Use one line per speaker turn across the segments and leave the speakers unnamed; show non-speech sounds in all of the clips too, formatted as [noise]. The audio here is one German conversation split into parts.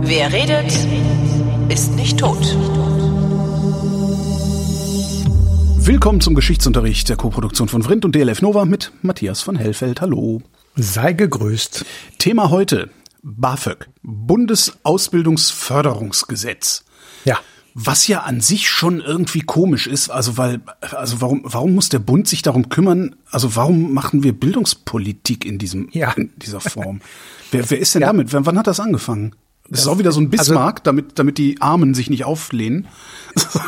Wer redet, ist nicht tot.
Willkommen zum Geschichtsunterricht der Koproduktion von Vrindt und DLF Nova mit Matthias von Hellfeld. Hallo.
Sei gegrüßt.
Thema heute BAföG, Bundesausbildungsförderungsgesetz.
Ja.
Was ja an sich schon irgendwie komisch ist, also weil, also warum, warum muss der Bund sich darum kümmern? Also warum machen wir Bildungspolitik in diesem,
Ja.
in dieser Form? wer, wer ist denn [laughs]
Ja.
damit? Wann, wann hat das angefangen? Das ist auch wieder so ein Bismarck, damit, damit die Armen sich nicht auflehnen.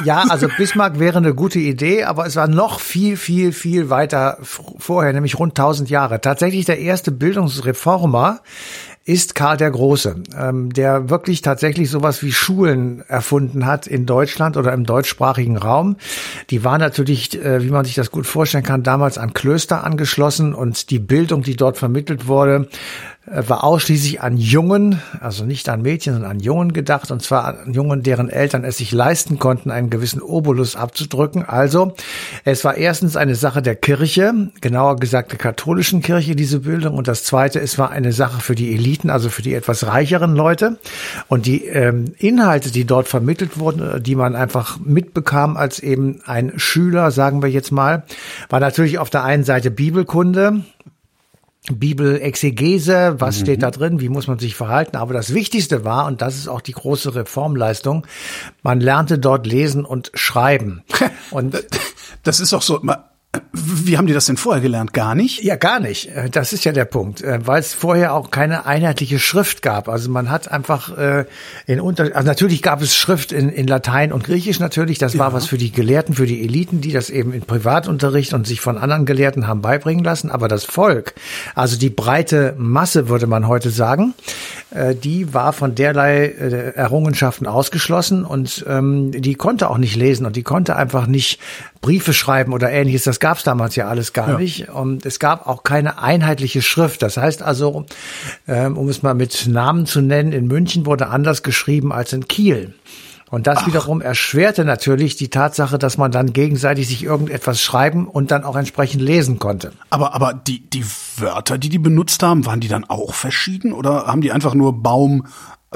Ja, also Bismarck wäre eine gute Idee, aber es war noch viel, viel, viel weiter vorher, nämlich rund 1000 Jahre. Tatsächlich der erste Bildungsreformer ist Karl der Große, ähm, der wirklich tatsächlich sowas wie Schulen erfunden hat in Deutschland oder im deutschsprachigen Raum. Die waren natürlich, äh, wie man sich das gut vorstellen kann, damals an Klöster angeschlossen und die Bildung, die dort vermittelt wurde, war ausschließlich an Jungen, also nicht an Mädchen, sondern an Jungen gedacht, und zwar an Jungen, deren Eltern es sich leisten konnten, einen gewissen Obolus abzudrücken. Also, es war erstens eine Sache der Kirche, genauer gesagt der katholischen Kirche, diese Bildung, und das zweite, es war eine Sache für die Eliten, also für die etwas reicheren Leute. Und die ähm, Inhalte, die dort vermittelt wurden, äh, die man einfach mitbekam als eben ein Schüler, sagen wir jetzt mal, war natürlich auf der einen Seite Bibelkunde, Bibelexegese, was steht da drin, wie muss man sich verhalten. Aber das Wichtigste war, und das ist auch die große Reformleistung, man lernte dort lesen und schreiben. [laughs] Und
Das ist auch so, wie haben die das denn vorher gelernt? Gar nicht?
ja, gar nicht. Äh, Das ist ja der Punkt, äh, weil es vorher auch keine einheitliche Schrift gab. Also man hat einfach äh, in unter, also natürlich gab es Schrift in, in Latein und Griechisch natürlich. Das war was für die Gelehrten, für die Eliten, die das eben in Privatunterricht und sich von anderen Gelehrten haben beibringen lassen. Aber das Volk, also die breite Masse, würde man heute sagen, äh, die war von derlei äh, Errungenschaften ausgeschlossen und ähm, die konnte auch nicht lesen und die konnte einfach nicht Briefe schreiben oder ähnliches. Das gab es damals ja alles gar
Ja.
nicht. Und es gab auch keine einheitliche Schrift. Das heißt also, ähm, um es mal mit Namen zu nennen, in München wurde anders geschrieben als in Kiel. Und das wiederum erschwerte natürlich die Tatsache, dass man dann gegenseitig sich irgendetwas schreiben und dann auch entsprechend lesen konnte.
Aber, aber die, die Wörter, die die benutzt haben, waren die dann auch verschieden oder haben die einfach nur Baum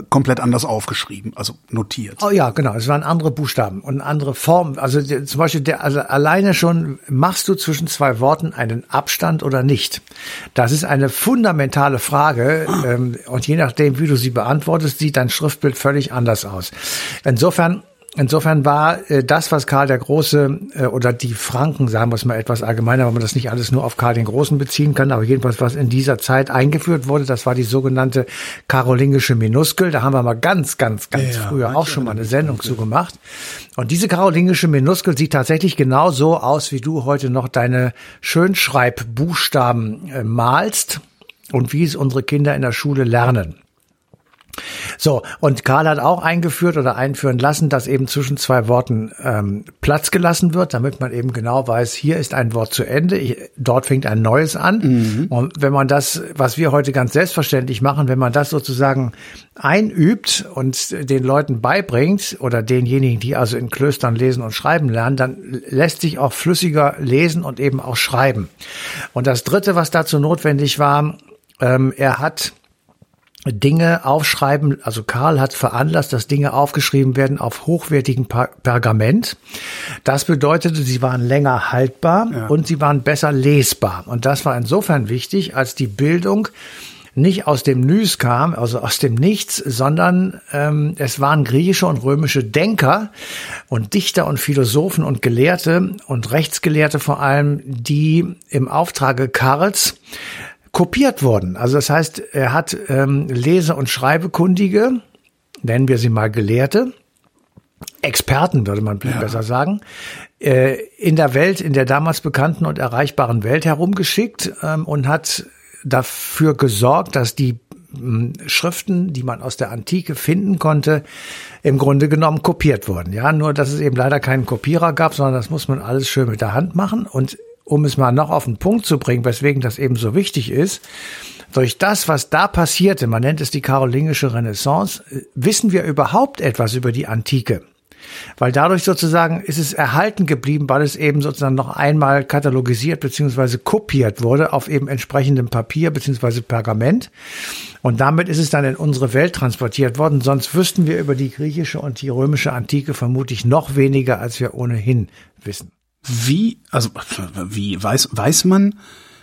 komplett anders aufgeschrieben, also notiert?
Oh ja, genau. Es waren andere Buchstaben und andere Formen. Also zum Beispiel der, also alleine schon machst du zwischen zwei Worten einen Abstand oder nicht. Das ist eine fundamentale Frage ähm, und je nachdem, wie du sie beantwortest, sieht dein Schriftbild völlig anders aus. Insofern Insofern war äh, das, was Karl der Große äh, oder die Franken, sagen wir es mal etwas allgemeiner, weil man das nicht alles nur auf Karl den Großen beziehen kann, aber jedenfalls, was in dieser Zeit eingeführt wurde, das war die sogenannte karolingische Minuskel. Da haben wir mal ganz, ganz, ganz
Ja,
früher auch schon mal eine Sendung zu gemacht. Und diese karolingische Minuskel sieht tatsächlich genau so aus, wie du heute noch deine Schönschreibbuchstaben äh, malst und wie es unsere Kinder in der Schule lernen. So, und Karl hat auch eingeführt oder einführen lassen, dass eben zwischen zwei Worten ähm, Platz gelassen wird, damit man eben genau weiß, hier ist ein Wort zu Ende, ich, dort fängt ein neues an. Und wenn man das, was wir heute ganz selbstverständlich machen, wenn man das sozusagen einübt und den Leuten beibringt oder denjenigen, die also in Klöstern lesen und schreiben lernen, dann lässt sich auch flüssiger lesen und eben auch schreiben. Und das Dritte, was dazu notwendig war, ähm, er hat Dinge aufschreiben, also Karl hat veranlasst, dass Dinge aufgeschrieben werden auf hochwertigem Per- Pergament. Das bedeutete, sie waren länger haltbar und sie waren besser lesbar. Und das war insofern wichtig, als die Bildung nicht aus dem Nys kam, also aus dem Nichts, sondern ähm, es waren griechische und römische Denker und Dichter und Philosophen und Gelehrte und Rechtsgelehrte vor allem, die im Auftrage Karls kopiert wurden. Also das heißt, er hat ähm, Lese- und Schreibekundige, nennen wir sie mal Gelehrte, Experten würde man besser sagen, äh, in der Welt, in der damals bekannten und erreichbaren Welt herumgeschickt ähm, und hat dafür gesorgt, dass die mh, Schriften, die man aus der Antike finden konnte, im Grunde genommen kopiert wurden. Ja, nur dass es eben leider keinen Kopierer gab, sondern das muss man alles schön mit der Hand machen. Und um es mal noch auf den Punkt zu bringen, weswegen das eben so wichtig ist, durch das, was da passierte, man nennt es die karolingische Renaissance, wissen wir überhaupt etwas über die Antike. weil dadurch sozusagen ist es erhalten geblieben, weil es eben sozusagen noch einmal katalogisiert beziehungsweise kopiert wurde auf eben entsprechendem Papier beziehungsweise Pergament. Und damit ist es dann in unsere Welt transportiert worden. Sonst wüssten wir über die griechische und die römische Antike vermutlich noch weniger, als wir ohnehin wissen.
Wie, also wie weiß, weiß man,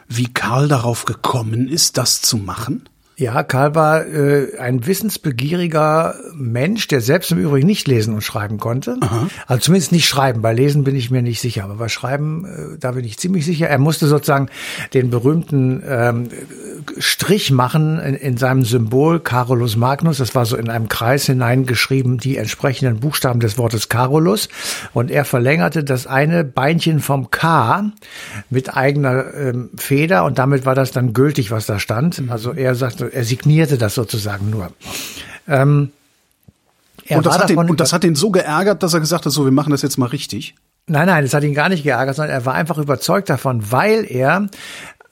wie Karl darauf gekommen ist, das zu machen?
Ja, Karl war äh, ein wissensbegieriger Mensch, der selbst im Übrigen nicht lesen und schreiben konnte. Aha. Also zumindest nicht schreiben. Bei Lesen bin ich mir nicht sicher, aber bei Schreiben, äh, da bin ich ziemlich sicher. Er musste sozusagen den berühmten ähm, Strich machen in, in seinem Symbol Carolus Magnus. Das war so in einem Kreis hineingeschrieben, die entsprechenden Buchstaben des Wortes Carolus. Und er verlängerte das eine Beinchen vom K mit eigener ähm, Feder und damit war das dann gültig, was da stand. Also er sagte, er signierte das sozusagen nur. Ähm,
und, das hat den, und das hat ihn so geärgert, dass er gesagt hat, so, wir machen das jetzt mal richtig.
Nein, nein, das hat ihn gar nicht geärgert, sondern er war einfach überzeugt davon, weil er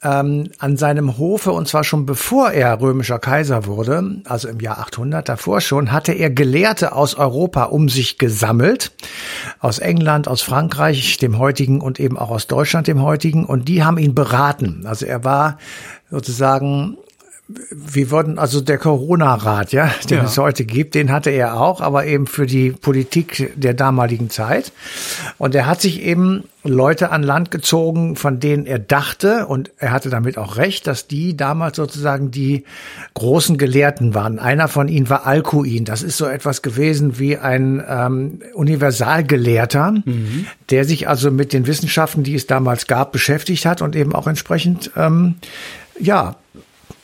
ähm, an seinem Hofe, und zwar schon bevor er römischer Kaiser wurde, also im Jahr 800 davor schon, hatte er Gelehrte aus Europa um sich gesammelt, aus England, aus Frankreich, dem heutigen und eben auch aus Deutschland, dem heutigen, und die haben ihn beraten. Also er war sozusagen wir wurden, also der Corona-Rat, ja, den ja. es heute gibt, den hatte er auch, aber eben für die Politik der damaligen Zeit. Und er hat sich eben Leute an Land gezogen, von denen er dachte, und er hatte damit auch recht, dass die damals sozusagen die großen Gelehrten waren. Einer von ihnen war Alcuin. Das ist so etwas gewesen wie ein ähm, Universalgelehrter, mhm. der sich also mit den Wissenschaften, die es damals gab, beschäftigt hat und eben auch entsprechend, ähm, ja,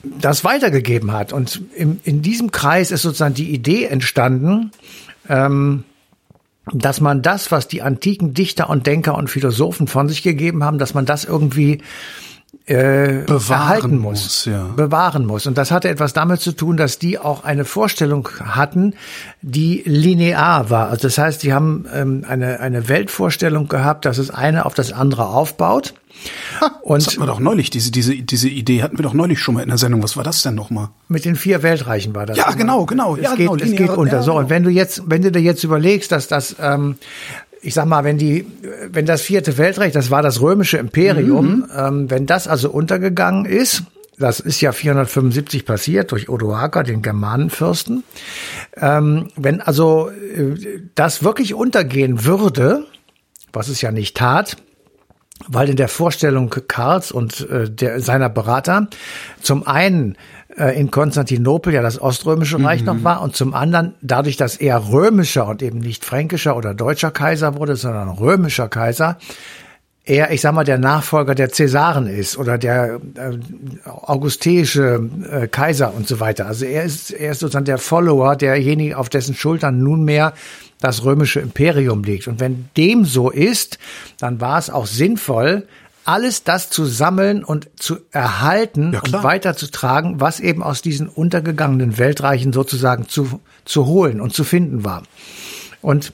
das weitergegeben hat. Und im, in diesem Kreis ist sozusagen die Idee entstanden, ähm, dass man das, was die antiken Dichter und Denker und Philosophen von sich gegeben haben, dass man das irgendwie äh, bewahren muss, muss ja. bewahren muss. Und das hatte etwas damit zu tun, dass die auch eine Vorstellung hatten, die linear war. Also das heißt, die haben ähm, eine, eine Weltvorstellung gehabt, dass es eine auf das andere aufbaut.
Ha, und das hatten wir doch neulich, diese, diese, diese Idee hatten wir doch neulich schon mal in der Sendung. Was war das denn nochmal?
Mit den vier Weltreichen war das.
Ja, genau, genau.
Es
ja,
geht,
genau,
es geht unter. Ja, so, und wenn du jetzt, wenn du dir jetzt überlegst, dass das ähm, ich sag mal, wenn die, wenn das vierte Weltreich, das war das römische Imperium, mhm. ähm, wenn das also untergegangen ist, das ist ja 475 passiert durch Odoaker, den Germanenfürsten. Ähm, wenn also äh, das wirklich untergehen würde, was es ja nicht tat, weil in der Vorstellung Karls und äh, der, seiner Berater zum einen äh, in Konstantinopel ja das Oströmische Reich mhm. noch war und zum anderen dadurch, dass er römischer und eben nicht fränkischer oder deutscher Kaiser wurde, sondern römischer Kaiser, er, ich sag mal, der Nachfolger der Cäsaren ist oder der äh, augusteische äh, Kaiser und so weiter. Also er ist, er ist sozusagen der Follower, derjenige, auf dessen Schultern nunmehr das römische Imperium liegt. Und wenn dem so ist, dann war es auch sinnvoll, alles das zu sammeln und zu erhalten ja, und weiterzutragen, was eben aus diesen untergegangenen Weltreichen sozusagen zu, zu holen und zu finden war. Und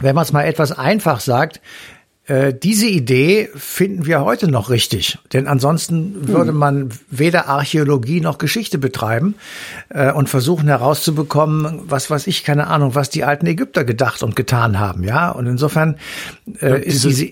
wenn man es mal etwas einfach sagt, äh, diese Idee finden wir heute noch richtig, denn ansonsten würde hm. man weder Archäologie noch Geschichte betreiben äh, und versuchen herauszubekommen, was weiß ich, keine Ahnung, was die alten Ägypter gedacht und getan haben, ja. Und insofern äh, ja, ist diese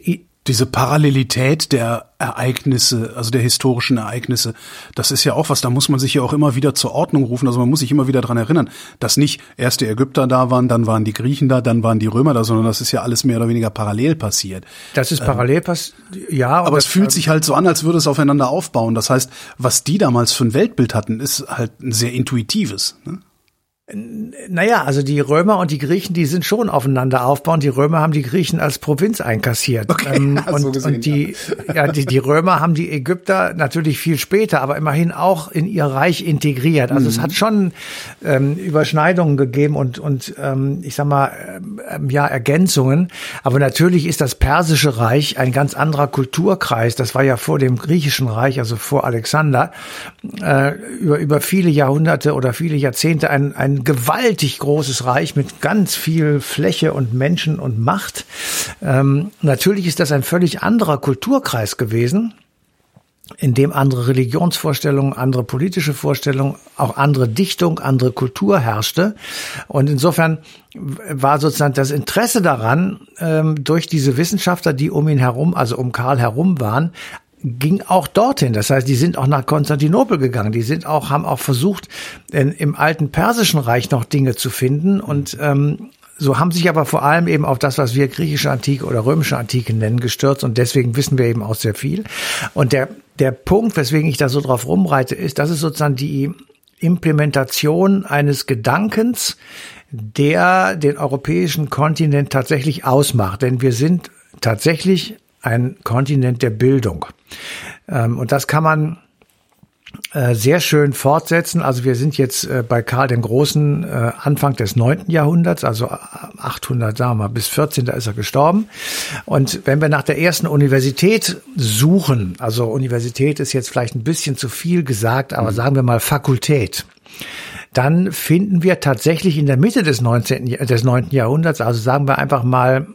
diese Parallelität der Ereignisse, also der historischen Ereignisse, das ist ja auch was, da muss man sich ja auch immer wieder zur Ordnung rufen. Also man muss sich immer wieder dran erinnern, dass nicht erst die Ägypter da waren, dann waren die Griechen da, dann waren die Römer da, sondern das ist ja alles mehr oder weniger parallel passiert.
Das ist parallel ähm, passiert, ja.
Aber es fühlt sich halt so an, als würde es aufeinander aufbauen. Das heißt, was die damals für ein Weltbild hatten, ist halt ein sehr intuitives. Ne?
Naja, also die Römer und die Griechen, die sind schon aufeinander aufbauend. Die Römer haben die Griechen als Provinz einkassiert. Okay, ähm, [laughs] und, so gesehen, und die, ja. ja, die, die Römer haben die Ägypter natürlich viel später, aber immerhin auch in ihr Reich integriert. Also mhm. es hat schon ähm, Überschneidungen gegeben und, und ähm, ich sag mal, ähm, ja, Ergänzungen. Aber natürlich ist das persische Reich ein ganz anderer Kulturkreis. Das war ja vor dem griechischen Reich, also vor Alexander, äh, über, über viele Jahrhunderte oder viele Jahrzehnte ein, ein gewaltig großes Reich mit ganz viel Fläche und Menschen und Macht. Ähm, natürlich ist das ein völlig anderer Kulturkreis gewesen. in dem andere Religionsvorstellungen, andere politische Vorstellungen, auch andere Dichtung, andere Kultur herrschte. Und insofern war sozusagen das Interesse daran, ähm, durch diese Wissenschaftler, die um ihn herum, also um Karl herum waren, ging auch dorthin. Das heißt, die sind auch nach Konstantinopel gegangen. Die sind auch, haben auch versucht, in, im alten Persischen Reich noch Dinge zu finden und ähm, so haben sich aber vor allem eben auf das, was wir griechische Antike oder römische Antike nennen, gestürzt und deswegen wissen wir eben auch sehr viel. Und der, der Punkt, weswegen ich da so drauf rumreite, ist, das ist sozusagen die Implementation eines Gedankens, der den europäischen Kontinent tatsächlich ausmacht. Denn wir sind tatsächlich ein Kontinent der Bildung. Ähm, und das kann man äh, sehr schön fortsetzen. Also wir sind jetzt äh, bei Karl dem Großen äh, Anfang des neunten Jahrhunderts, also 800, sagen wir mal, bis 14. Da ist er gestorben. Und wenn wir nach der ersten Universität suchen, also Universität ist jetzt vielleicht ein bisschen zu viel gesagt, aber mhm. sagen wir mal Fakultät, dann finden wir tatsächlich in der Mitte des 19., des 9. Jahrhunderts, also sagen wir einfach mal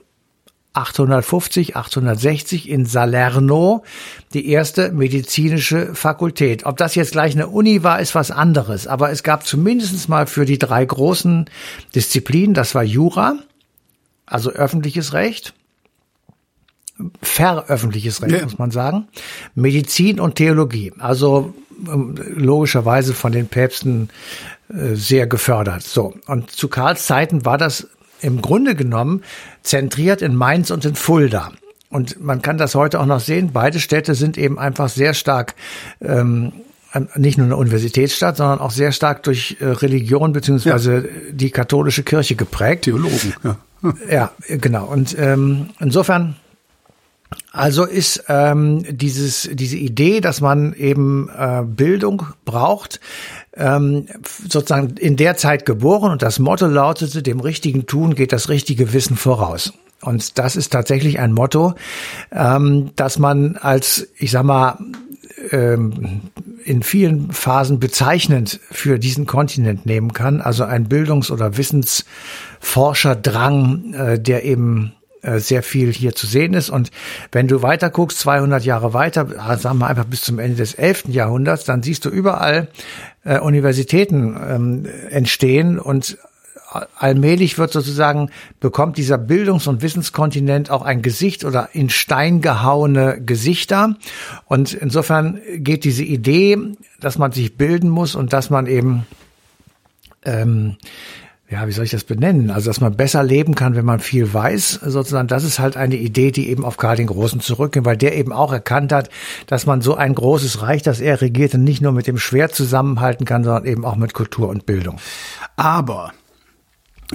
850, 860 in Salerno die erste medizinische Fakultät. Ob das jetzt gleich eine Uni war, ist was anderes. Aber es gab zumindest mal für die drei großen Disziplinen, das war Jura, also öffentliches Recht, veröffentliches Recht, ja. muss man sagen, Medizin und Theologie. Also ähm, logischerweise von den Päpsten äh, sehr gefördert. So. Und zu Karls Zeiten war das im Grunde genommen zentriert in Mainz und in Fulda. Und man kann das heute auch noch sehen. Beide Städte sind eben einfach sehr stark, ähm, nicht nur eine Universitätsstadt, sondern auch sehr stark durch äh, Religion beziehungsweise ja. die katholische Kirche geprägt.
Theologen, ja. [laughs]
ja, genau. Und ähm, insofern also ist ähm, dieses, diese Idee, dass man eben äh, Bildung braucht, ähm, sozusagen in der Zeit geboren und das Motto lautete, dem richtigen Tun geht das richtige Wissen voraus. Und das ist tatsächlich ein Motto, ähm, dass man als, ich sag mal, ähm, in vielen Phasen bezeichnend für diesen Kontinent nehmen kann. Also ein Bildungs- oder Wissensforscherdrang, äh, der eben äh, sehr viel hier zu sehen ist. Und wenn du weiter guckst, 200 Jahre weiter, ah, sagen wir einfach bis zum Ende des 11. Jahrhunderts, dann siehst du überall äh, Universitäten ähm, entstehen und allmählich wird sozusagen, bekommt dieser Bildungs- und Wissenskontinent auch ein Gesicht oder in Stein gehauene Gesichter. Und insofern geht diese Idee, dass man sich bilden muss und dass man eben ähm, ja, wie soll ich das benennen? Also, dass man besser leben kann, wenn man viel weiß, sozusagen, das ist halt eine Idee, die eben auf Karl den Großen zurückgeht, weil der eben auch erkannt hat, dass man so ein großes Reich, das er regierte, nicht nur mit dem Schwert zusammenhalten kann, sondern eben auch mit Kultur und Bildung.
Aber,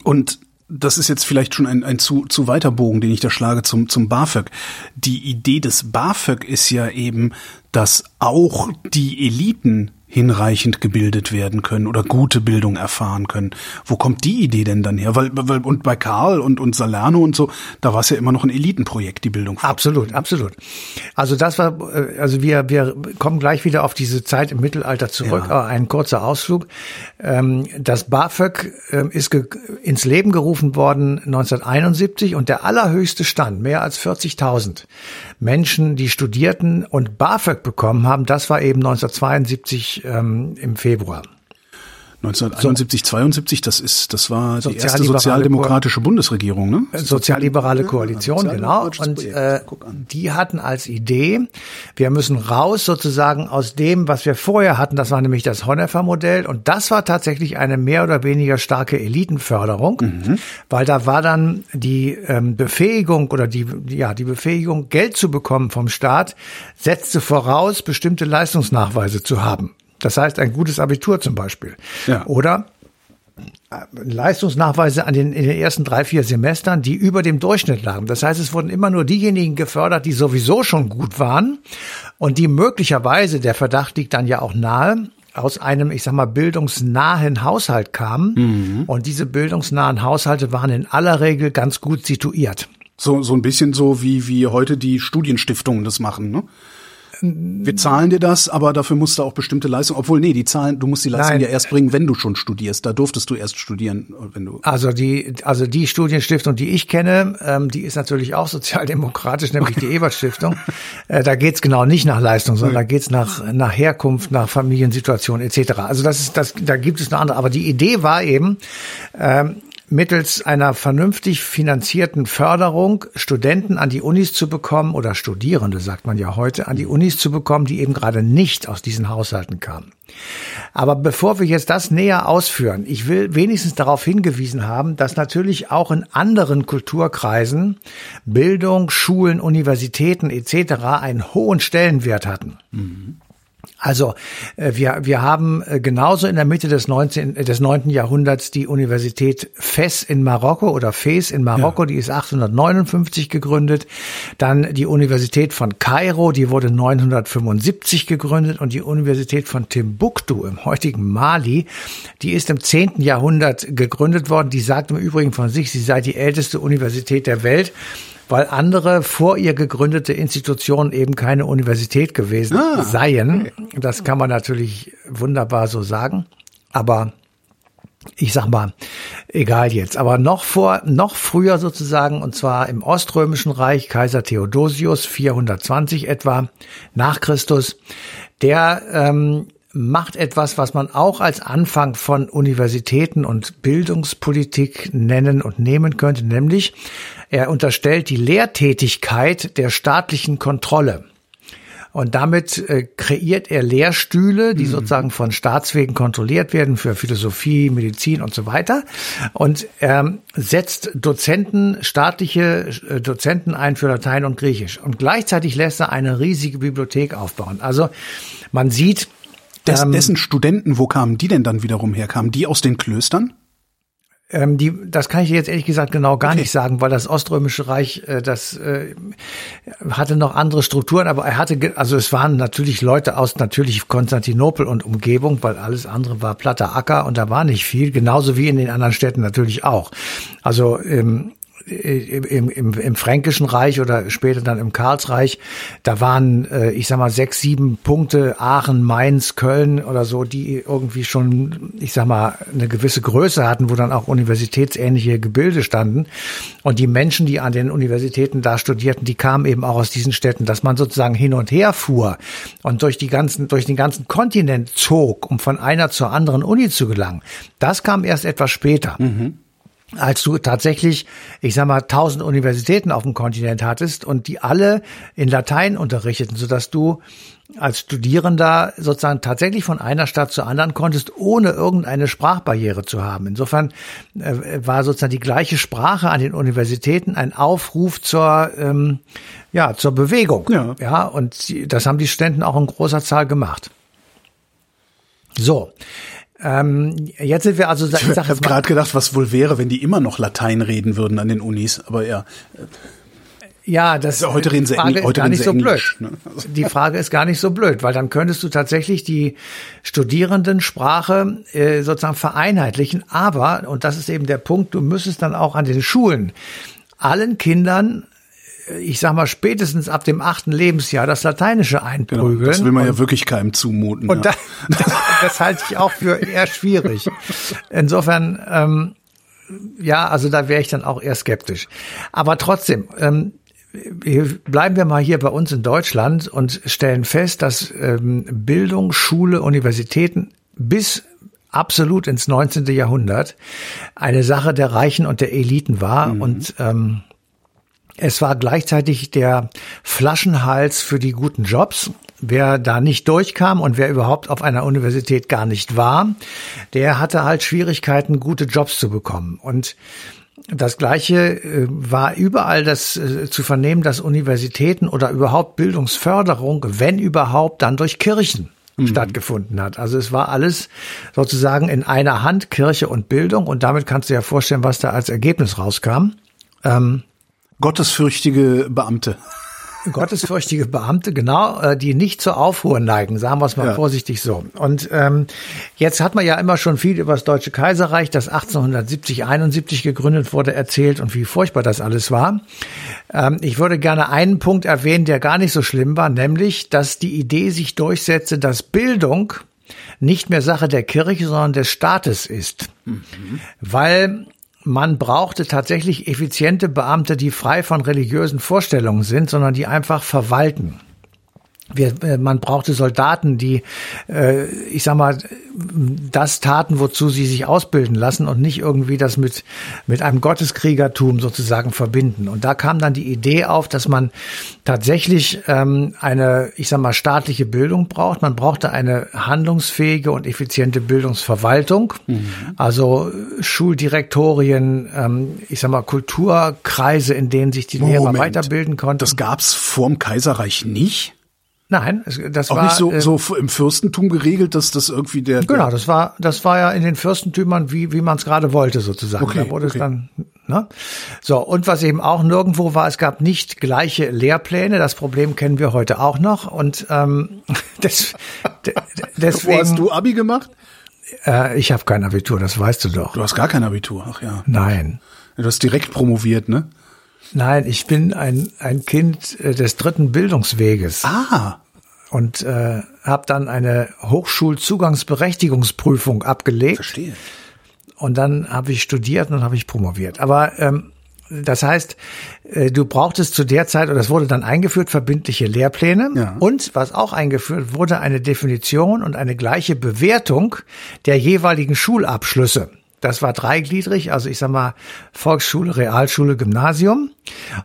und das ist jetzt vielleicht schon ein, ein zu, zu weiter Bogen, den ich da schlage zum, zum BAföG. Die Idee des BAföG ist ja eben, dass auch die Eliten hinreichend gebildet werden können oder gute Bildung erfahren können. Wo kommt die Idee denn dann her? Weil, weil und bei Karl und und Salerno und so, da war es ja immer noch ein Elitenprojekt, die Bildung.
Absolut, absolut. Also das war, äh, also wir wir kommen gleich wieder auf diese Zeit im Mittelalter zurück. Ja. Ein kurzer Ausflug. Ähm, das BAföG ähm, ist ins Leben gerufen worden 1971 und der allerhöchste Stand, mehr als 40.000 Menschen, die studierten und BAföG bekommen haben, das war eben 1972 ähm, im Februar.
1971, so. 72, das ist, das war die erste sozialdemokratische Bundesregierung, ne?
Sozialliberale Koalition, ja, genau. Und äh, die hatten als Idee, wir müssen raus sozusagen aus dem, was wir vorher hatten, das war nämlich das Honecker-Modell und das war tatsächlich eine mehr oder weniger starke Elitenförderung, mhm. weil da war dann die ähm, Befähigung oder die, ja, die Befähigung, Geld zu bekommen vom Staat, setzte voraus, bestimmte Leistungsnachweise zu haben. Das heißt, ein gutes Abitur zum Beispiel. Ja. Oder äh, Leistungsnachweise an den, in den ersten drei, vier Semestern, die über dem Durchschnitt lagen. Das heißt, es wurden immer nur diejenigen gefördert, die sowieso schon gut waren und die möglicherweise, der Verdacht liegt dann ja auch nahe, aus einem, ich sag mal, bildungsnahen Haushalt kamen. Mhm. Und diese bildungsnahen Haushalte waren in aller Regel ganz gut situiert.
So, so ein bisschen so wie, wie heute die Studienstiftungen das machen, ne? Wir zahlen dir das, aber dafür musst du auch bestimmte Leistungen, obwohl nee, die zahlen, du musst die Leistung
Nein.
ja erst bringen, wenn du schon studierst. Da durftest du erst studieren, wenn du.
Also die, also die Studienstiftung, die ich kenne, ähm, die ist natürlich auch sozialdemokratisch, nämlich die [laughs] Ebert Stiftung. Äh, da geht's genau nicht nach Leistung, sondern da geht's nach, nach Herkunft, nach Familiensituation etc. Also das ist, das, da gibt es eine andere. Aber die Idee war eben, ähm, mittels einer vernünftig finanzierten Förderung Studenten an die Unis zu bekommen oder Studierende, sagt man ja heute, an die Unis zu bekommen, die eben gerade nicht aus diesen Haushalten kamen. Aber bevor wir jetzt das näher ausführen, ich will wenigstens darauf hingewiesen haben, dass natürlich auch in anderen Kulturkreisen Bildung, Schulen, Universitäten etc. einen hohen Stellenwert hatten. Also äh, wir, wir haben äh, genauso in der Mitte des 19, äh, des 9. Jahrhunderts die Universität Fes in Marokko oder Fes in Marokko, die ist 859 gegründet. Dann die Universität von Kairo, die wurde 975 gegründet und die Universität von Timbuktu im heutigen Mali, die ist im 10. Jahrhundert gegründet worden. Die sagt im Übrigen von sich, sie sei die älteste Universität der Welt weil andere vor ihr gegründete Institutionen eben keine Universität gewesen
Ah,
seien. Das kann man natürlich wunderbar so sagen, aber ich sag mal, egal jetzt, aber noch vor, noch früher sozusagen, und zwar im Oströmischen Reich, Kaiser Theodosius, 420 etwa, nach Christus, der ähm, macht etwas, was man auch als Anfang von Universitäten und Bildungspolitik nennen und nehmen könnte, nämlich er unterstellt die Lehrtätigkeit der staatlichen Kontrolle. Und damit äh, kreiert er Lehrstühle, die sozusagen von Staatswegen kontrolliert werden für Philosophie, Medizin und so weiter. Und er setzt Dozenten, staatliche äh, Dozenten ein für Latein und Griechisch. Und gleichzeitig lässt er eine riesige Bibliothek aufbauen. Also man sieht,
Des,
ähm,
dessen Studenten, wo kamen die denn dann wiederum her? Kamen die aus den Klöstern?
Ähm, die, das kann ich jetzt ehrlich gesagt genau gar
Okay.
nicht sagen, weil das Oströmische Reich, äh, das äh, hatte noch andere Strukturen, aber er hatte, also es waren natürlich Leute aus natürlich Konstantinopel und Umgebung, weil alles andere war platter Acker und da war nicht viel, genauso wie in den anderen Städten natürlich auch. Also ähm, im, im, im Fränkischen Reich oder später dann im Karlsreich, da waren, äh, ich sag mal, sechs, sieben Punkte, Aachen, Mainz, Köln oder so, die irgendwie schon, ich sag mal, eine gewisse Größe hatten, wo dann auch universitätsähnliche Gebilde standen. Und die Menschen, die an den Universitäten da studierten, die kamen eben auch aus diesen Städten, dass man sozusagen hin und her fuhr und durch die ganzen, durch den ganzen Kontinent zog, um von einer zur anderen Uni zu gelangen. Das kam erst etwas später als du tatsächlich, ich sag mal, tausend Universitäten auf dem Kontinent hattest und die alle in Latein unterrichteten, sodass du als Studierender sozusagen tatsächlich von einer Stadt zur anderen konntest, ohne irgendeine Sprachbarriere zu haben. Insofern äh, war sozusagen die gleiche Sprache an den Universitäten ein Aufruf zur, ähm, ja, zur Bewegung.
Ja.
ja, und das haben die Studenten auch in großer Zahl gemacht. So. Ähm, jetzt sind wir also, ich
Ich habe gerade gedacht, was wohl wäre, wenn die immer noch Latein reden würden an den Unis. Aber ja,
Ja, das
Also heute reden sie
Frage
Engl-
ist
heute
gar nicht so
Englisch,
blöd.
ne? Also-
Die Frage ist gar nicht so blöd, weil dann könntest du tatsächlich die Studierendensprache äh, sozusagen vereinheitlichen. Aber, und das ist eben der Punkt, du müsstest dann auch an den Schulen allen Kindern, ich sag mal spätestens ab dem achten Lebensjahr, das Lateinische
genau,
einprügeln.
das will man
und,
ja wirklich keinem zumuten.
und
ja.
das, [laughs] das, das halte ich auch für eher schwierig. Insofern, ähm, ja, also da wäre ich dann auch eher skeptisch. Aber trotzdem, ähm, bleiben wir mal hier bei uns in Deutschland und stellen fest, dass ähm, Bildung, Schule, Universitäten bis absolut ins 19. Jahrhundert eine Sache der Reichen und der Eliten war und ähm, es war gleichzeitig der Flaschenhals für die guten Jobs. Wer da nicht durchkam und wer überhaupt auf einer Universität gar nicht war, der hatte halt Schwierigkeiten, gute Jobs zu bekommen. Und das Gleiche äh, war überall das äh, zu vernehmen, dass Universitäten oder überhaupt Bildungsförderung, wenn überhaupt, dann durch Kirchen stattgefunden hat. Also es war alles sozusagen in einer Hand, Kirche und Bildung. Und damit kannst du ja vorstellen, was da als Ergebnis rauskam. Ähm,
Gottesfürchtige Beamte. [laughs]
gottesfürchtige Beamte, genau, äh, die nicht zur Aufruhr neigen, sagen wir es mal
Ja.
vorsichtig so. Und ähm, jetzt hat man ja immer schon viel über das Deutsche Kaiserreich, das 1870, 71 gegründet wurde, erzählt und wie furchtbar das alles war. Ähm, ich würde gerne einen Punkt erwähnen, der gar nicht so schlimm war, nämlich, dass die Idee sich durchsetzte, dass Bildung nicht mehr Sache der Kirche, sondern des Staates ist. Weil man brauchte tatsächlich effiziente Beamte, die frei von religiösen Vorstellungen sind, sondern die einfach verwalten. Wir, äh, man brauchte Soldaten, die, äh, ich sag mal, das taten, wozu sie sich ausbilden lassen und nicht irgendwie das mit, mit einem Gotteskriegertum sozusagen verbinden. Und da kam dann die Idee auf, dass man tatsächlich ähm, eine, ich sag mal, staatliche Bildung braucht. Man brauchte eine handlungsfähige und effiziente Bildungsverwaltung, also äh, Schuldirektorien, ähm, ich sag mal, Kulturkreise, in denen sich die Lehrer
Moment.
weiterbilden konnten.
Das gab's vorm Kaiserreich nicht?
Nein, es, das
Auch
war
nicht so,
äh,
so im Fürstentum geregelt, dass das irgendwie der.
Genau, das war das war ja in den Fürstentümern, wie wie man es gerade wollte sozusagen.
Okay,
da wurde
okay.
es dann ne? So und was eben auch nirgendwo war, es gab nicht gleiche Lehrpläne. Das Problem kennen wir heute auch noch und ähm, [laughs] das, de- de- [laughs]
Wo
deswegen.
hast du Abi gemacht?
Äh, ich habe kein Abitur, das weißt du doch.
Du hast gar kein Abitur. Ach ja.
Nein.
Du hast direkt promoviert, ne?
Nein, ich bin ein, ein Kind äh, des dritten Bildungsweges
Ah.
und äh, habe dann eine Hochschulzugangsberechtigungsprüfung abgelegt.
Verstehe.
Und dann habe ich studiert und dann habe ich promoviert. Aber ähm, das heißt, äh, du brauchtest zu der Zeit, oder es wurde dann eingeführt, verbindliche Lehrpläne.
Ja.
Und was auch eingeführt wurde, eine Definition und eine gleiche Bewertung der jeweiligen Schulabschlüsse. Das war dreigliedrig, also ich sag mal Volksschule, Realschule, Gymnasium.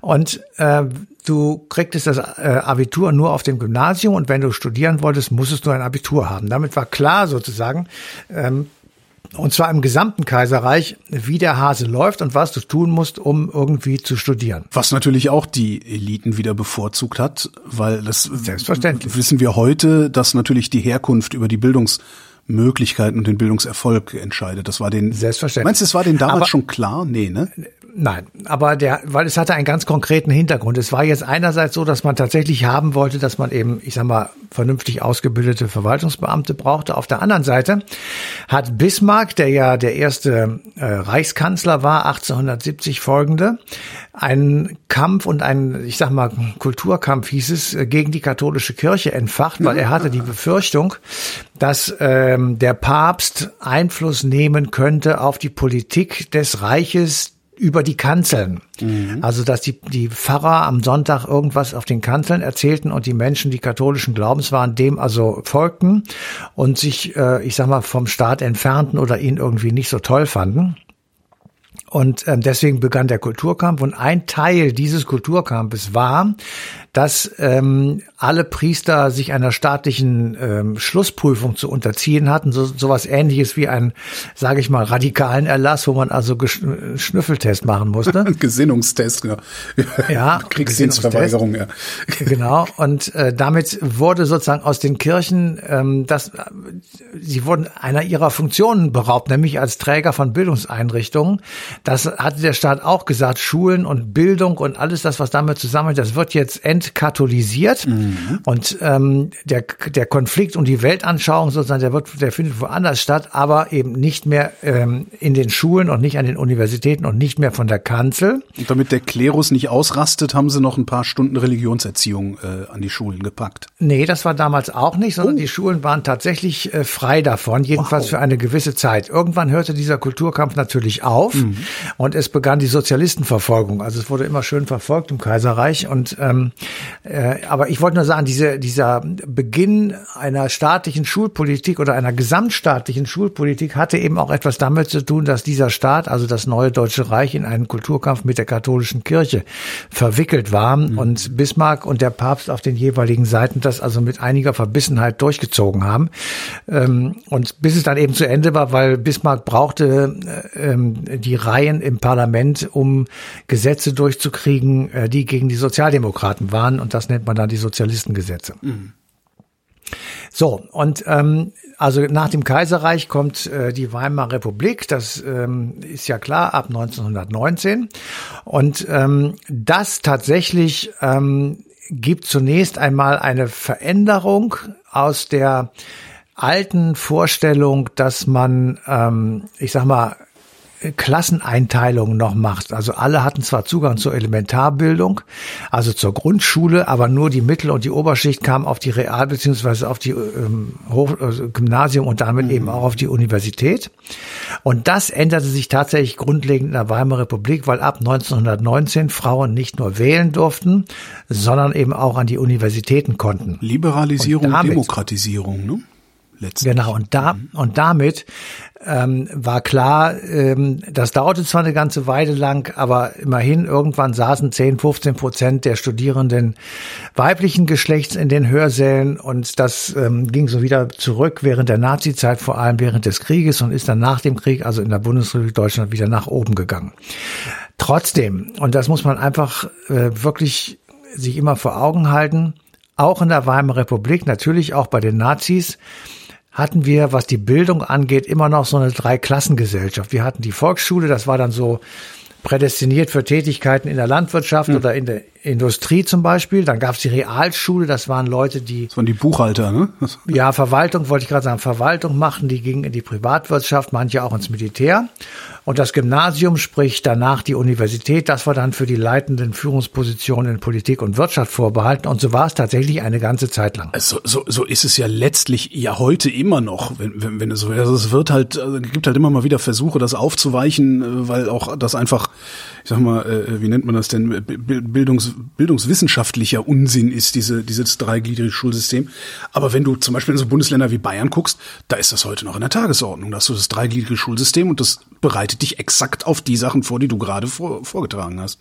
Und äh, du kriegtest das äh, Abitur nur auf dem Gymnasium und wenn du studieren wolltest, musstest du ein Abitur haben. Damit war klar sozusagen, ähm, und zwar im gesamten Kaiserreich, wie der Hase läuft und was du tun musst, um irgendwie zu studieren.
Was natürlich auch die Eliten wieder bevorzugt hat, weil das
Selbstverständlich.
wissen wir heute, dass natürlich die Herkunft über die Bildungsmöglichkeiten und den Bildungserfolg entscheidet. Das war den
Selbstverständlich.
Meinst du, es war denen damals
Aber-
schon klar? Nee, ne?
Nein, aber der, weil es hatte einen ganz konkreten Hintergrund. Es war jetzt einerseits so, dass man tatsächlich haben wollte, dass man eben, ich sag mal, vernünftig ausgebildete Verwaltungsbeamte brauchte. Auf der anderen Seite hat Bismarck, der ja der erste äh, Reichskanzler war, 1870 folgende, einen Kampf und einen, ich sag mal, Kulturkampf hieß es, äh, gegen die katholische Kirche entfacht, weil er hatte die Befürchtung, dass ähm, der Papst Einfluss nehmen könnte auf die Politik des Reiches über die Kanzeln. Also, dass die, die Pfarrer am Sonntag irgendwas auf den Kanzeln erzählten und die Menschen, die katholischen Glaubens waren, dem also folgten und sich, äh, ich sag mal, vom Staat entfernten oder ihn irgendwie nicht so toll fanden. Und ähm, deswegen begann der Kulturkampf. Und ein Teil dieses Kulturkampfes war, dass ähm, alle Priester sich einer staatlichen ähm, Schlussprüfung zu unterziehen hatten, so sowas ähnliches wie einen, sage ich mal, radikalen Erlass, wo man also Gesch- äh, Schnüffeltest machen musste. [laughs]
Gesinnungstest, genau.
Ja, [laughs]
Kriegsdienstverweigerung, ja.
Genau, und äh, damit wurde sozusagen aus den Kirchen, ähm, das, äh, sie wurden einer ihrer Funktionen beraubt, nämlich als Träger von Bildungseinrichtungen. Das hatte der Staat auch gesagt, Schulen und Bildung und alles das, was damit zusammenhängt, das wird jetzt entkatholisiert. Und ähm, der, der Konflikt und die Weltanschauung sozusagen, der, wird, der findet woanders statt, aber eben nicht mehr ähm, in den Schulen und nicht an den Universitäten und nicht mehr von der Kanzel.
Und damit der Klerus nicht ausrastet, haben sie noch ein paar Stunden Religionserziehung äh, an die Schulen gepackt.
Nee, das war damals auch nicht, sondern die Schulen waren tatsächlich äh, frei davon, jedenfalls
Wow.
für eine gewisse Zeit. Irgendwann hörte dieser Kulturkampf natürlich auf und es begann die Sozialistenverfolgung. Also es wurde immer schön verfolgt im Kaiserreich. Und ähm, äh, aber ich wollte nur sagen, diese, dieser Beginn einer staatlichen Schulpolitik oder einer gesamtstaatlichen Schulpolitik hatte eben auch etwas damit zu tun, dass dieser Staat, also das neue Deutsche Reich, in einen Kulturkampf mit der katholischen Kirche verwickelt war und Bismarck und der Papst auf den jeweiligen Seiten das also mit einiger Verbissenheit durchgezogen haben. Ähm, und bis es dann eben zu Ende war, weil Bismarck brauchte äh, ähm, die Reihen im Parlament, um Gesetze durchzukriegen, äh, die gegen die Sozialdemokraten waren. Und das nennt man dann die Sozialistengesetze. So, und ähm, also nach dem Kaiserreich kommt äh, die Weimarer Republik, das ähm, ist ja klar, ab 1919. Und ähm, das tatsächlich ähm, gibt zunächst einmal eine Veränderung aus der alten Vorstellung, dass man, ähm, ich sag mal, Klasseneinteilung noch macht. Also alle hatten zwar Zugang zur Elementarbildung, also zur Grundschule, aber nur die Mittel- und die Oberschicht kam auf die Real- beziehungsweise auf die ähm, Hoch also Gymnasium und damit mhm. eben auch auf die Universität. Und das änderte sich tatsächlich grundlegend in der Weimarer Republik, weil ab 1919 Frauen nicht nur wählen durften, sondern eben auch an die Universitäten konnten.
Liberalisierung, und damit, Demokratisierung, ne?
Letztlich. Genau, und da mhm. und damit ähm, war klar, ähm, das dauerte zwar eine ganze Weile lang, aber immerhin irgendwann saßen 10, 15 Prozent der Studierenden weiblichen Geschlechts in den Hörsälen und das ähm, ging so wieder zurück während der Nazizeit, vor allem während des Krieges und ist dann nach dem Krieg, also in der Bundesrepublik Deutschland, wieder nach oben gegangen. Trotzdem, und das muss man einfach äh, wirklich sich immer vor Augen halten, auch in der Weimarer Republik, natürlich auch bei den Nazis, hatten wir, was die Bildung angeht, immer noch so eine Dreiklassengesellschaft. Wir hatten die Volksschule, das war dann so prädestiniert für Tätigkeiten in der Landwirtschaft hm. oder in der Industrie zum Beispiel. Dann gab es die Realschule, das waren Leute, die.
Das waren die Buchhalter, ne? [laughs]
ja, Verwaltung, wollte ich gerade sagen, Verwaltung machten, die gingen in die Privatwirtschaft, manche auch ins Militär. Und das Gymnasium, sprich danach die Universität, das war dann für die leitenden Führungspositionen in Politik und Wirtschaft vorbehalten. Und so war es tatsächlich eine ganze Zeit lang.
So, so, so ist es ja letztlich ja heute immer noch, wenn, wenn, wenn es so also es wird halt, also es gibt halt immer mal wieder Versuche, das aufzuweichen, äh, weil auch das einfach, ich sag mal, äh, wie nennt man das denn, Bildungs, bildungswissenschaftlicher Unsinn ist, diese, dieses dreigliedrige Schulsystem. Aber wenn du zum Beispiel in so Bundesländer wie Bayern guckst, da ist das heute noch in der Tagesordnung. Da hast du das dreigliedrige Schulsystem und das bereitet dich exakt auf die Sachen vor, die du gerade vor, vorgetragen hast.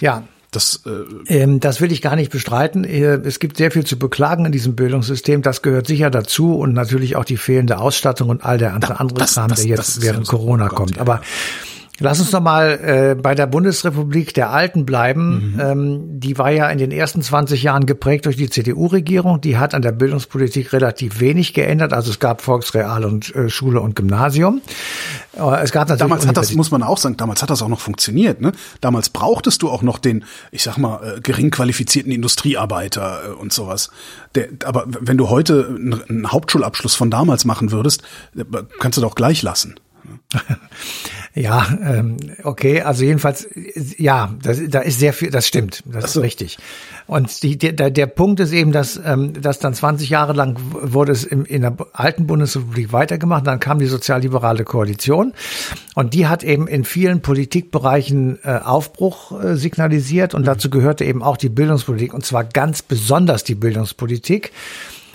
Ja, das, äh ähm, das will ich gar nicht bestreiten. Äh, es gibt sehr viel zu beklagen in diesem Bildungssystem. Das gehört sicher dazu und natürlich auch die fehlende Ausstattung und all der andere, andere Kram, der jetzt während Corona ja so kommt. Aber Lass uns noch mal äh, bei der Bundesrepublik der Alten bleiben. Mhm. Ähm, die war ja in den ersten 20 Jahren geprägt durch die CDU-Regierung. Die hat an der Bildungspolitik relativ wenig geändert. Also es gab Volksreal und äh, Schule und Gymnasium.
Äh, es gab natürlich damals hat das, muss man auch sagen, damals hat das auch noch funktioniert. Ne? Damals brauchtest du auch noch den, ich sag mal, äh, gering qualifizierten Industriearbeiter äh, und sowas. Der, aber wenn du heute einen Hauptschulabschluss von damals machen würdest, äh, kannst du doch gleich lassen. [laughs]
Ja, ähm, okay, also jedenfalls, ja, das, da ist sehr viel, das stimmt, das so. ist richtig. Und die, der, der Punkt ist eben, dass, ähm, dass dann 20 Jahre lang wurde es im, in der alten Bundesrepublik weitergemacht, dann kam die sozialliberale Koalition und die hat eben in vielen Politikbereichen äh, Aufbruch äh, signalisiert und dazu gehörte eben auch die Bildungspolitik und zwar ganz besonders die Bildungspolitik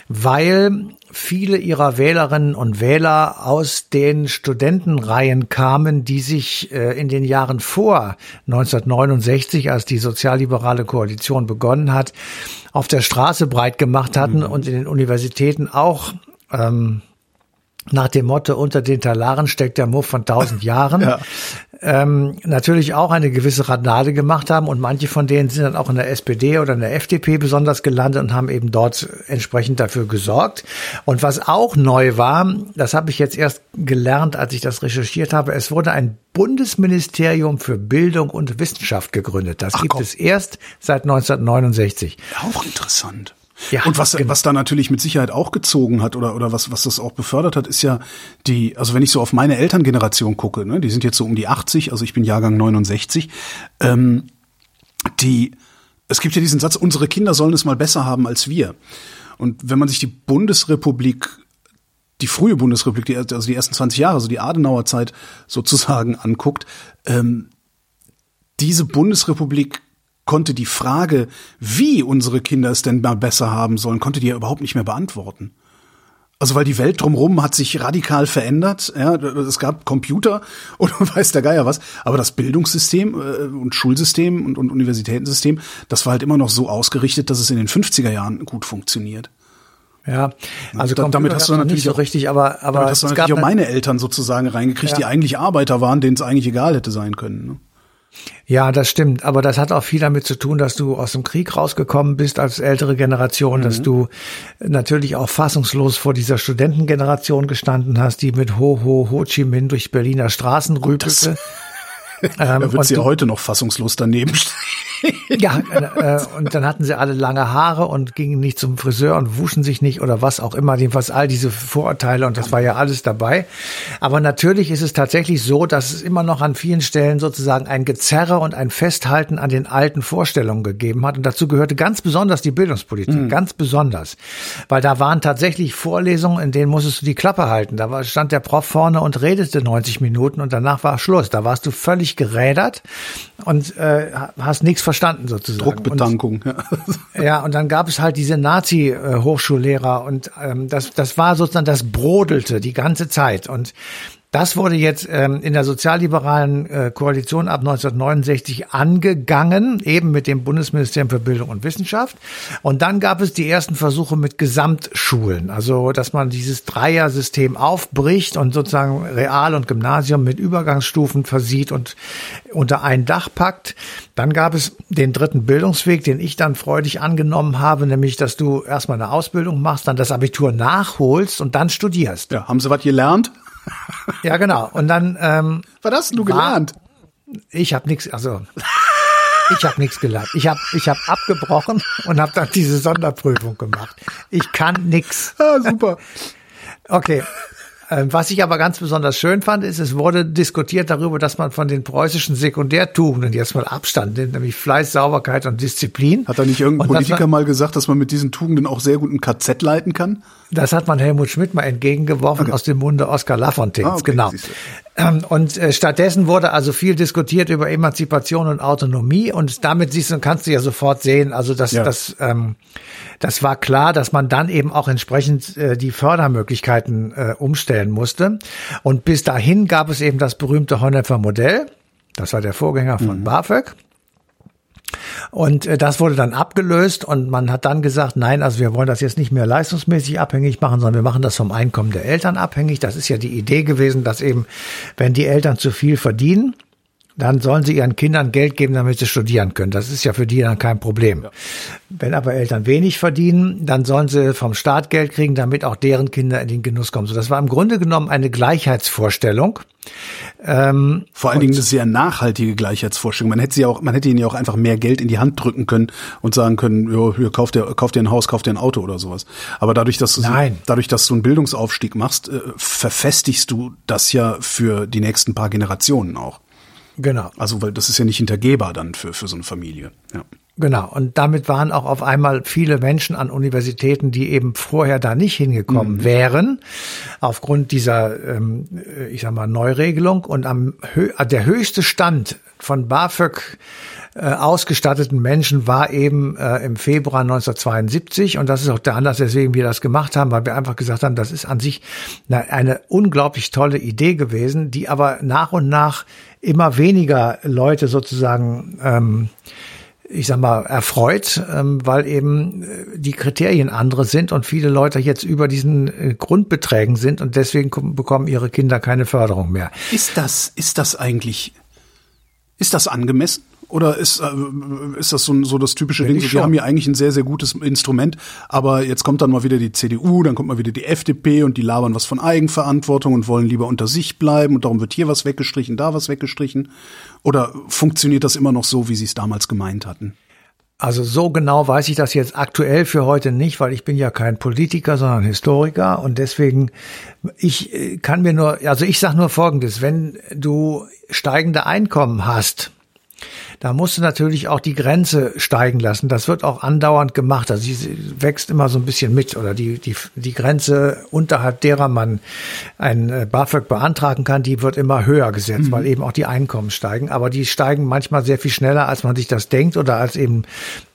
weil viele ihrer Wählerinnen und Wähler aus den Studentenreihen kamen, die sich äh, in den Jahren vor 1969, als die sozialliberale Koalition begonnen hat, auf der Straße breit gemacht hatten mhm. und in den Universitäten auch ähm, nach dem Motto, unter den Talaren steckt der Muff von tausend Jahren, [laughs] ja. ähm, natürlich auch eine gewisse Radnade gemacht haben und manche von denen sind dann auch in der SPD oder in der FDP besonders gelandet und haben eben dort entsprechend dafür gesorgt. Und was auch neu war, das habe ich jetzt erst gelernt, als ich das recherchiert habe, es wurde ein Bundesministerium für Bildung und Wissenschaft gegründet. Das Ach, gibt komm. es erst seit 1969.
Auch interessant. Ja, und was, genau. was da natürlich mit Sicherheit auch gezogen hat oder, oder was, was das auch befördert hat, ist ja die, also wenn ich so auf meine Elterngeneration gucke, ne, die sind jetzt so um die 80, also ich bin Jahrgang 69, ähm, die, es gibt ja diesen Satz, unsere Kinder sollen es mal besser haben als wir. Und wenn man sich die Bundesrepublik die frühe Bundesrepublik, die, also die ersten 20 Jahre, also die Adenauer Zeit sozusagen anguckt, ähm, diese Bundesrepublik konnte die Frage, wie unsere Kinder es denn mal besser haben sollen, konnte die ja überhaupt nicht mehr beantworten. Also weil die Welt drumherum hat sich radikal verändert. Ja, es gab Computer [laughs] und weiß der Geier was. Aber das Bildungssystem äh, und Schulsystem und, und Universitätensystem, das war halt immer noch so ausgerichtet, dass es in den 50er Jahren gut funktioniert.
Ja, also da, damit hast du natürlich so auch, richtig, aber aber
damit hast du natürlich auch meine Eltern sozusagen reingekriegt, ja. die eigentlich Arbeiter waren, denen es eigentlich egal hätte sein können. Ne?
Ja, das stimmt. Aber das hat auch viel damit zu tun, dass du aus dem Krieg rausgekommen bist als ältere Generation, mhm. dass du natürlich auch fassungslos vor dieser Studentengeneration gestanden hast, die mit Ho Ho Ho Chi Minh durch Berliner Straßen rübelte. [laughs]
da wird sie ja heute noch fassungslos daneben stehen.
Ja, äh, und dann hatten sie alle lange Haare und gingen nicht zum Friseur und wuschen sich nicht oder was auch immer. Jedenfalls all diese Vorurteile und das war ja alles dabei. Aber natürlich ist es tatsächlich so, dass es immer noch an vielen Stellen sozusagen ein Gezerre und ein Festhalten an den alten Vorstellungen gegeben hat. Und dazu gehörte ganz besonders die Bildungspolitik, mhm. ganz besonders. Weil da waren tatsächlich Vorlesungen, in denen musstest du die Klappe halten. Da stand der Prof vorne und redete 90 Minuten und danach war Schluss. Da warst du völlig gerädert und äh, hast nichts verstanden sozusagen.
Druckbetankung.
Ja. [laughs] ja, und dann gab es halt diese Nazi-Hochschullehrer und ähm, das, das war sozusagen, das brodelte die ganze Zeit und das wurde jetzt ähm, in der sozialliberalen äh, Koalition ab 1969 angegangen, eben mit dem Bundesministerium für Bildung und Wissenschaft. Und dann gab es die ersten Versuche mit Gesamtschulen, also dass man dieses Dreier-System aufbricht und sozusagen Real- und Gymnasium mit Übergangsstufen versieht und unter ein Dach packt. Dann gab es den dritten Bildungsweg, den ich dann freudig angenommen habe, nämlich, dass du erstmal eine Ausbildung machst, dann das Abitur nachholst und dann studierst.
Ja, haben Sie was gelernt?
Ja, genau. Und dann. Ähm,
Was hast du gelernt?
Ich habe nichts, also ich habe nichts gelernt. Ich habe ich hab abgebrochen und habe dann diese Sonderprüfung gemacht. Ich kann nichts. [laughs]
Ah, super.
Okay. Ähm, was ich aber ganz besonders schön fand, ist, es wurde diskutiert darüber, dass man von den preußischen Sekundärtugenden jetzt mal Abstand nimmt, nämlich Fleiß, Sauberkeit und Disziplin.
Hat da nicht irgendein Politiker mal gesagt, dass man mit diesen Tugenden auch sehr gut ein KZ leiten kann?
Das hat man Helmut Schmidt mal entgegengeworfen okay. aus dem Munde Oskar Lafontaines, ah, okay, genau. Ähm, und äh, stattdessen wurde also viel diskutiert über Emanzipation und Autonomie und damit siehst du, kannst du ja sofort sehen, also dass ja. das, ähm, das war klar, dass man dann eben auch entsprechend äh, die Fördermöglichkeiten äh, umstellen musste. Und bis dahin gab es eben das berühmte Honnefer Modell. Das war der Vorgänger von mhm. BAföG. Und äh, das wurde dann abgelöst und man hat dann gesagt, nein, also wir wollen das jetzt nicht mehr leistungsmäßig abhängig machen, sondern wir machen das vom Einkommen der Eltern abhängig. Das ist ja die Idee gewesen, dass eben, wenn die Eltern zu viel verdienen, dann sollen sie ihren Kindern Geld geben, damit sie studieren können. Das ist ja für die dann kein Problem. Ja. Wenn aber Eltern wenig verdienen, dann sollen sie vom Staat Geld kriegen, damit auch deren Kinder in den Genuss kommen. So, das war im Grunde genommen eine Gleichheitsvorstellung.
Ähm, Vor allen Dingen eine sehr nachhaltige Gleichheitsvorstellung. Man hätte sie auch, man hätte ihnen ja auch einfach mehr Geld in die Hand drücken können und sagen können, jo, hier kauft dir, kauft dir ein Haus, kauft dir ein Auto oder sowas. Aber dadurch, dass du,
Nein.
dadurch, dass du einen Bildungsaufstieg machst, äh, verfestigst du das ja für die nächsten paar Generationen auch.
Genau.
Also, weil das ist ja nicht hintergehbar dann für, für so eine Familie. Ja.
Genau. Und damit waren auch auf einmal viele Menschen an Universitäten, die eben vorher da nicht hingekommen mhm. wären, aufgrund dieser, ähm, ich sag mal, Neuregelung. Und am der höchste Stand von BAföG äh, ausgestatteten Menschen war eben äh, im Februar 1972 und das ist auch der Anlass, weswegen wir das gemacht haben, weil wir einfach gesagt haben, das ist an sich eine, eine unglaublich tolle Idee gewesen, die aber nach und nach immer weniger Leute sozusagen ähm, ich sag mal, erfreut, ähm, weil eben äh, die Kriterien andere sind und viele Leute jetzt über diesen äh, Grundbeträgen sind und deswegen bekommen ihre Kinder keine Förderung mehr.
Ist das, ist das eigentlich, ist das angemessen? Oder ist, äh, ist das so, so das typische Ding? So, wir haben hier eigentlich ein sehr, sehr gutes Instrument, aber jetzt kommt dann mal wieder die CDU, dann kommt mal wieder die FDP und die labern was von Eigenverantwortung und wollen lieber unter sich bleiben und darum wird hier was weggestrichen, da was weggestrichen. Oder funktioniert das immer noch so, wie sie es damals gemeint hatten?
Also so genau weiß ich das jetzt aktuell für heute nicht, weil ich bin ja kein Politiker, sondern Historiker und deswegen ich äh, kann mir nur also ich sage nur folgendes, wenn du steigende Einkommen hast, da musst du natürlich auch die Grenze steigen lassen. Das wird auch andauernd gemacht. Also sie wächst immer so ein bisschen mit oder die, die, die Grenze, unterhalb derer man ein äh, BAföG beantragen kann, die wird immer höher gesetzt, mhm. weil eben auch die Einkommen steigen. Aber die steigen manchmal sehr viel schneller, als man sich das denkt oder als eben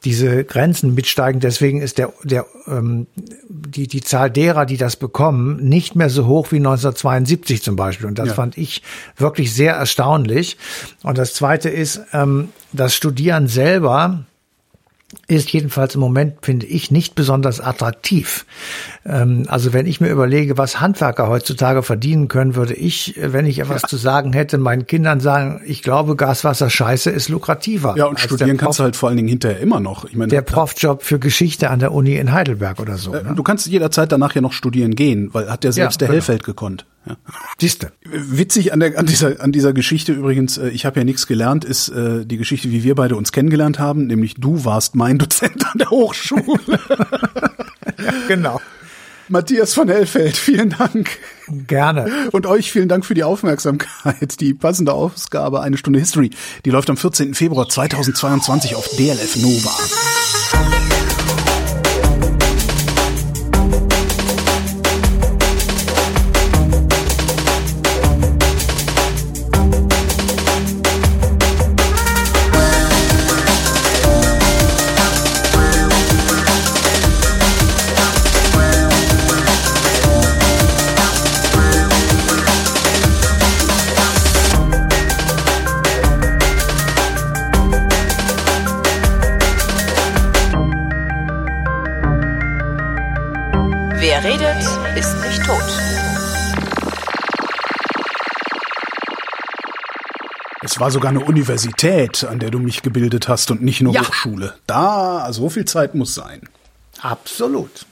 diese Grenzen mitsteigen. Deswegen ist der, der, ähm, die, die Zahl derer, die das bekommen, nicht mehr so hoch wie 1972 zum Beispiel. Und das ja. fand ich wirklich sehr erstaunlich. Und das Zweite ist, ähm, das Studieren selber ist jedenfalls im Moment, finde ich, nicht besonders attraktiv. Ähm, also wenn ich mir überlege, was Handwerker heutzutage verdienen können, würde ich, wenn ich etwas ja. zu sagen hätte, meinen Kindern sagen, ich glaube, Gaswasser Scheiße ist lukrativer.
Ja, und studieren kannst du halt vor allen Dingen hinterher immer noch.
Ich meine, der Profjob für Geschichte an der Uni in Heidelberg oder so.
Äh, ne? Du kannst jederzeit danach ja noch studieren gehen, weil hat der selbst ja, der genau. Hellfeld gekonnt. Ja.
Siehste.
Witzig an, der, an, dieser, an dieser Geschichte übrigens, äh, ich habe ja nichts gelernt, ist äh, die Geschichte, wie wir beide uns kennengelernt haben, nämlich du warst mein Dozent an der Hochschule. [laughs]
Genau.
Matthias von Hellfeld, vielen Dank.
Gerne.
Und euch vielen Dank für die Aufmerksamkeit. Die passende Ausgabe Eine Stunde History, die läuft am 14. Februar 2022 auf DLF Nova. Es war sogar eine Universität, an der du mich gebildet hast und nicht nur
Ja.
Hochschule. Da, so viel Zeit muss sein.
Absolut.